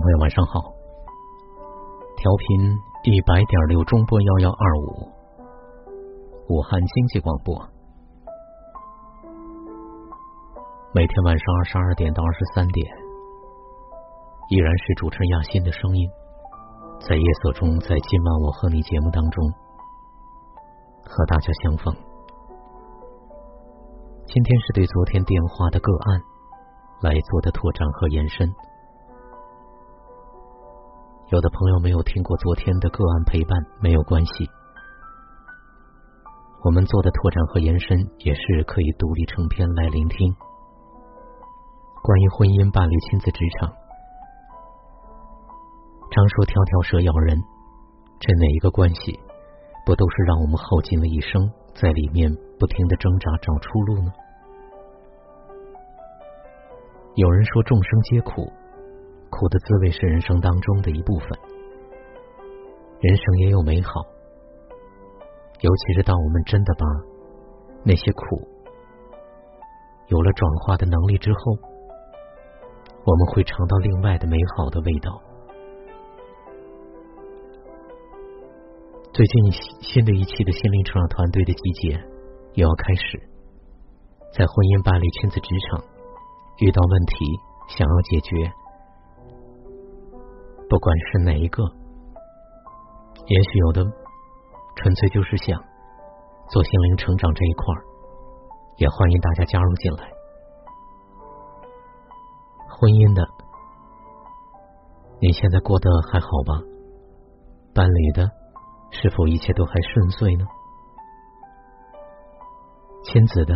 朋友，晚上好。调频一百点六中波幺幺二五，武汉经济广播。每天晚上二十二点到二十三点，依然是主持人亚欣的声音，在夜色中，在今晚我和你节目当中和大家相逢。今天是对昨天电话的个案来做的拓展和延伸。有的朋友没有听过昨天的个案陪伴，没有关系。我们做的拓展和延伸也是可以独立成篇来聆听。关于婚姻、伴侣、亲子、职场，常说条条蛇咬人，这哪一个关系不都是让我们耗尽了一生，在里面不停的挣扎找出路呢？有人说众生皆苦。苦的滋味是人生当中的一部分，人生也有美好，尤其是当我们真的把那些苦有了转化的能力之后，我们会尝到另外的美好的味道。最近新的一期的心灵成长团队的集结又要开始，在婚姻、伴侣、亲子、职场遇到问题，想要解决。不管是哪一个，也许有的纯粹就是想做心灵成长这一块儿，也欢迎大家加入进来。婚姻的，你现在过得还好吧？伴侣的，是否一切都还顺遂呢？亲子的，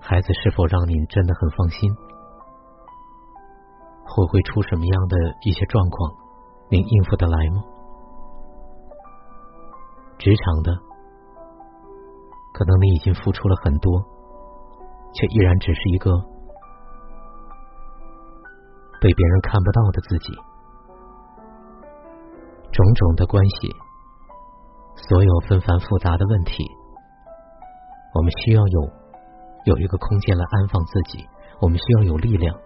孩子是否让你真的很放心？会会出什么样的一些状况，您应付得来吗？职场的，可能你已经付出了很多，却依然只是一个被别人看不到的自己。种种的关系，所有纷繁复杂的问题，我们需要有有一个空间来安放自己，我们需要有力量。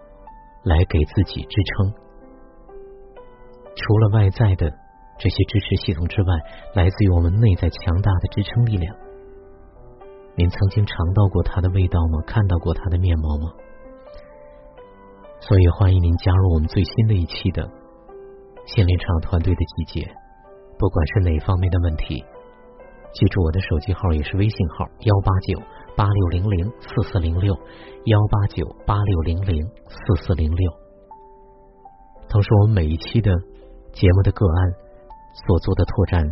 来给自己支撑。除了外在的这些支持系统之外，来自于我们内在强大的支撑力量。您曾经尝到过它的味道吗？看到过它的面貌吗？所以欢迎您加入我们最新的一期的心灵场团队的集结。不管是哪方面的问题，记住我的手机号也是微信号：幺八九。八六零零四四零六幺八九八六零零四四零六。同时，我们每一期的节目的个案所做的拓展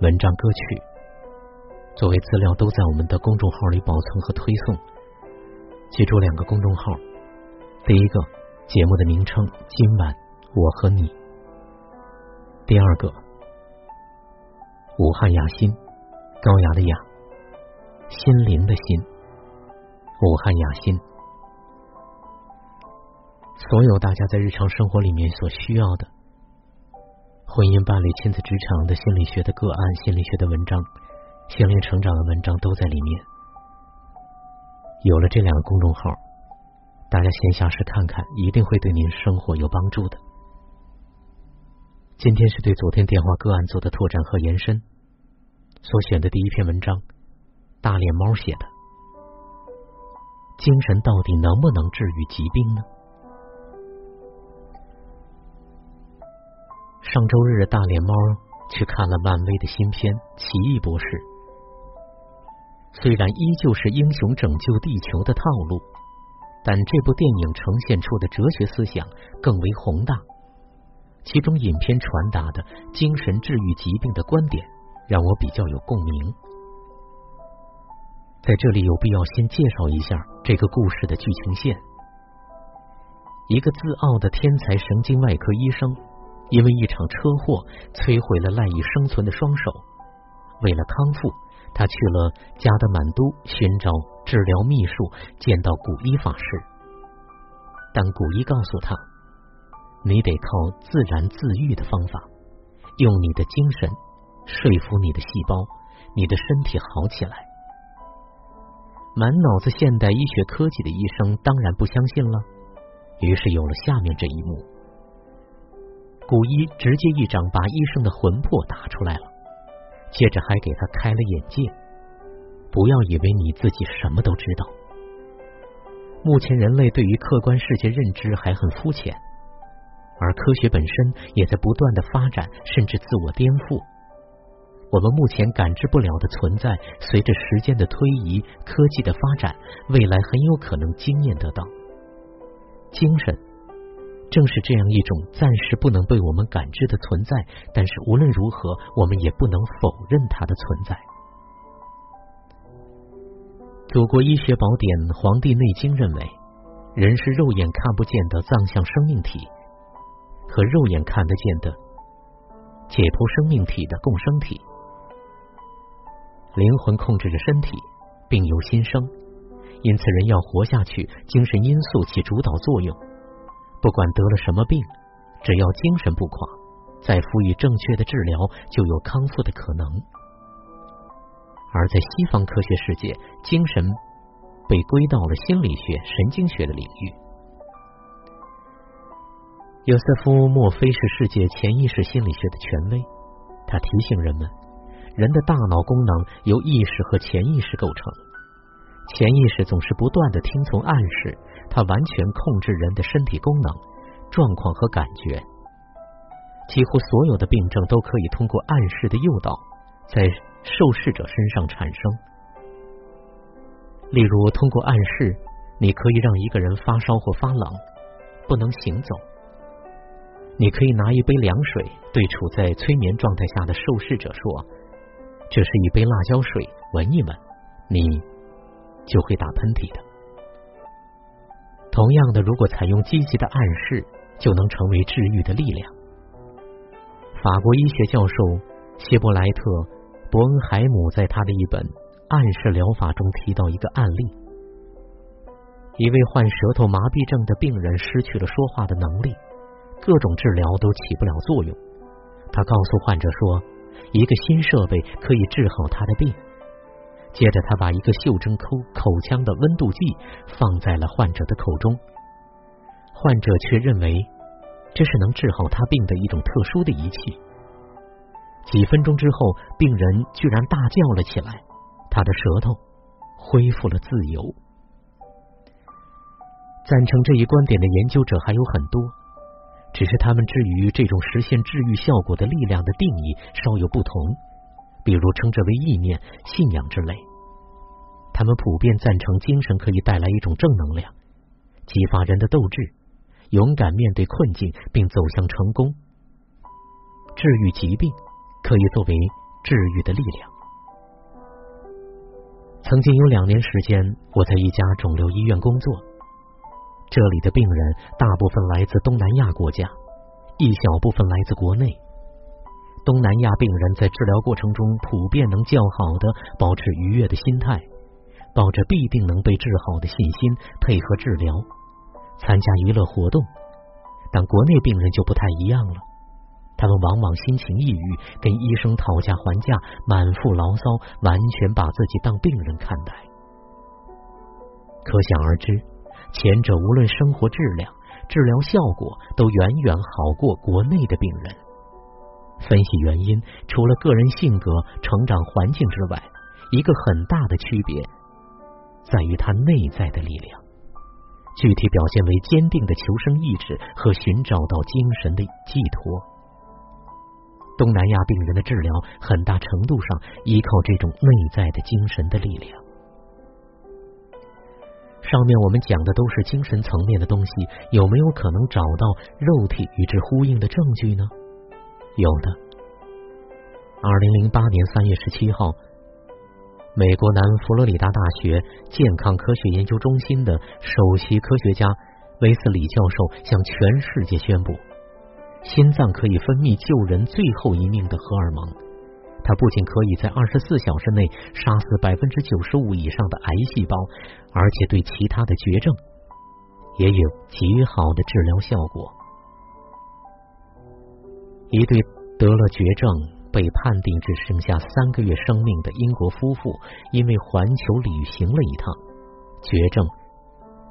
文章、歌曲作为资料，都在我们的公众号里保存和推送。记住两个公众号：第一个节目的名称“今晚我和你”，第二个武汉雅欣，高雅的雅。心灵的心，武汉雅心，所有大家在日常生活里面所需要的婚姻、伴侣、亲子、职场的心理学的个案、心理学的文章、心灵成长的文章都在里面。有了这两个公众号，大家闲暇时看看，一定会对您生活有帮助的。今天是对昨天电话个案做的拓展和延伸，所选的第一篇文章。大脸猫写的，精神到底能不能治愈疾病呢？上周日，大脸猫去看了漫威的新片《奇异博士》，虽然依旧是英雄拯救地球的套路，但这部电影呈现出的哲学思想更为宏大。其中影片传达的精神治愈疾病的观点，让我比较有共鸣。在这里有必要先介绍一下这个故事的剧情线。一个自傲的天才神经外科医生，因为一场车祸摧毁了赖以生存的双手。为了康复，他去了加德满都寻找治疗秘术，见到古一法师。但古一告诉他：“你得靠自然自愈的方法，用你的精神说服你的细胞，你的身体好起来。”满脑子现代医学科技的医生当然不相信了，于是有了下面这一幕：古医直接一掌把医生的魂魄打出来了，接着还给他开了眼界。不要以为你自己什么都知道。目前人类对于客观世界认知还很肤浅，而科学本身也在不断的发展，甚至自我颠覆。我们目前感知不了的存在，随着时间的推移、科技的发展，未来很有可能经验得到。精神正是这样一种暂时不能被我们感知的存在，但是无论如何，我们也不能否认它的存在。祖国医学宝典《黄帝内经》认为，人是肉眼看不见的脏象生命体和肉眼看得见的解剖生命体的共生体。灵魂控制着身体，病由心生，因此人要活下去，精神因素起主导作用。不管得了什么病，只要精神不垮，再赋予正确的治疗，就有康复的可能。而在西方科学世界，精神被归到了心理学、神经学的领域。尤瑟夫·莫菲是世界潜意识心理学的权威，他提醒人们。人的大脑功能由意识和潜意识构成，潜意识总是不断的听从暗示，它完全控制人的身体功能、状况和感觉。几乎所有的病症都可以通过暗示的诱导，在受试者身上产生。例如，通过暗示，你可以让一个人发烧或发冷，不能行走。你可以拿一杯凉水对处在催眠状态下的受试者说。这是一杯辣椒水，闻一闻，你就会打喷嚏的。同样的，如果采用积极的暗示，就能成为治愈的力量。法国医学教授希伯莱特·伯恩海姆在他的一本《暗示疗法》中提到一个案例：一位患舌头麻痹症的病人失去了说话的能力，各种治疗都起不了作用。他告诉患者说。一个新设备可以治好他的病。接着，他把一个袖珍口口腔的温度计放在了患者的口中，患者却认为这是能治好他病的一种特殊的仪器。几分钟之后，病人居然大叫了起来，他的舌头恢复了自由。赞成这一观点的研究者还有很多。只是他们至于这种实现治愈效果的力量的定义稍有不同，比如称之为意念、信仰之类。他们普遍赞成精神可以带来一种正能量，激发人的斗志，勇敢面对困境并走向成功。治愈疾病可以作为治愈的力量。曾经有两年时间，我在一家肿瘤医院工作。这里的病人大部分来自东南亚国家，一小部分来自国内。东南亚病人在治疗过程中普遍能较好的保持愉悦的心态，抱着必定能被治好的信心配合治疗，参加娱乐活动。但国内病人就不太一样了，他们往往心情抑郁，跟医生讨价还价，满腹牢骚，完全把自己当病人看待。可想而知。前者无论生活质量、治疗效果都远远好过国内的病人。分析原因，除了个人性格、成长环境之外，一个很大的区别在于他内在的力量，具体表现为坚定的求生意志和寻找到精神的寄托。东南亚病人的治疗很大程度上依靠这种内在的精神的力量。上面我们讲的都是精神层面的东西，有没有可能找到肉体与之呼应的证据呢？有的。二零零八年三月十七号，美国南佛罗里达大学健康科学研究中心的首席科学家威斯里教授向全世界宣布，心脏可以分泌救人最后一命的荷尔蒙。它不仅可以在二十四小时内杀死百分之九十五以上的癌细胞，而且对其他的绝症也有极好的治疗效果。一对得了绝症、被判定只剩下三个月生命的英国夫妇，因为环球旅行了一趟，绝症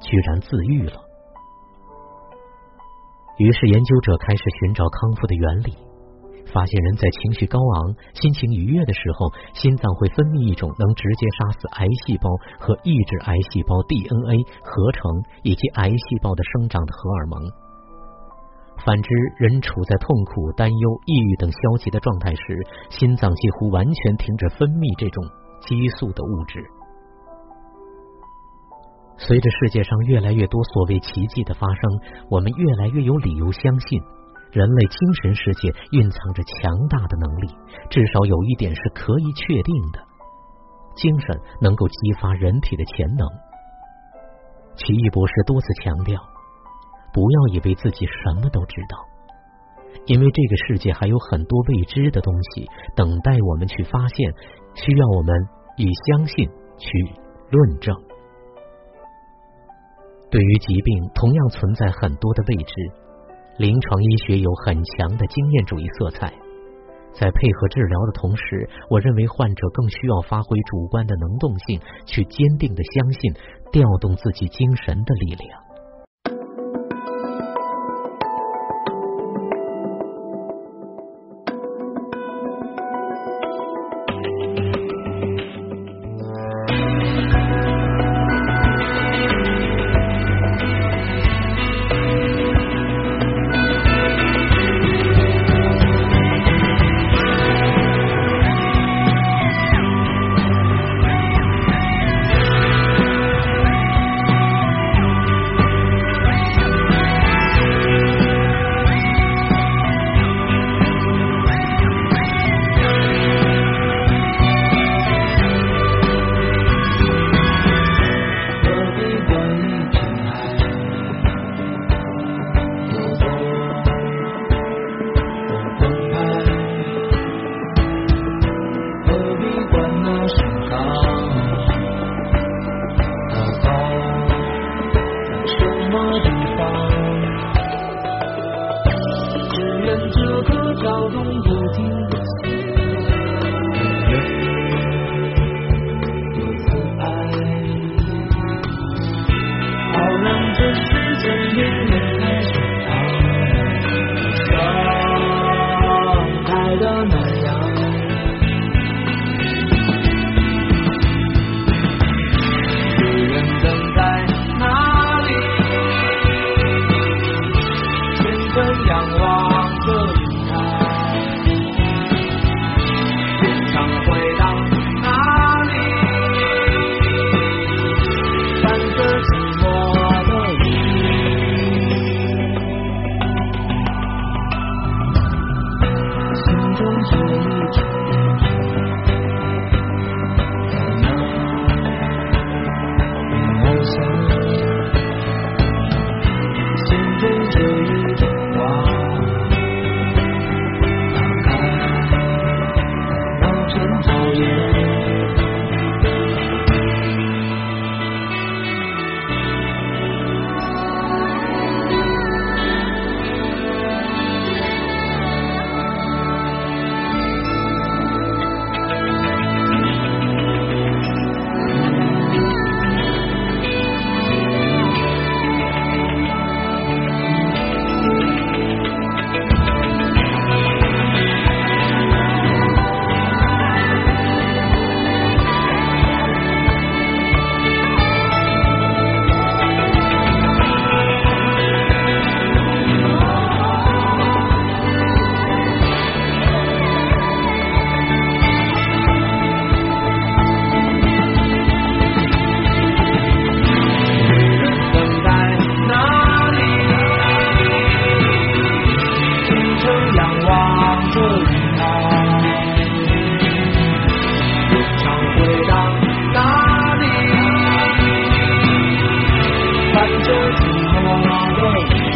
居然自愈了。于是研究者开始寻找康复的原理，发现人在情绪高昂、心情愉悦的时候，心脏会分泌一种能直接杀死癌细胞和抑制癌细胞 DNA 合成以及癌细胞的生长的荷尔蒙。反之，人处在痛苦、担忧、抑郁等消极的状态时，心脏几乎完全停止分泌这种激素的物质。随着世界上越来越多所谓奇迹的发生，我们越来越有理由相信，人类精神世界蕴藏着强大的能力。至少有一点是可以确定的：精神能够激发人体的潜能。奇异博士多次强调，不要以为自己什么都知道，因为这个世界还有很多未知的东西等待我们去发现，需要我们以相信去论证。对于疾病，同样存在很多的未知。临床医学有很强的经验主义色彩，在配合治疗的同时，我认为患者更需要发挥主观的能动性，去坚定的相信，调动自己精神的力量。这寂寞的。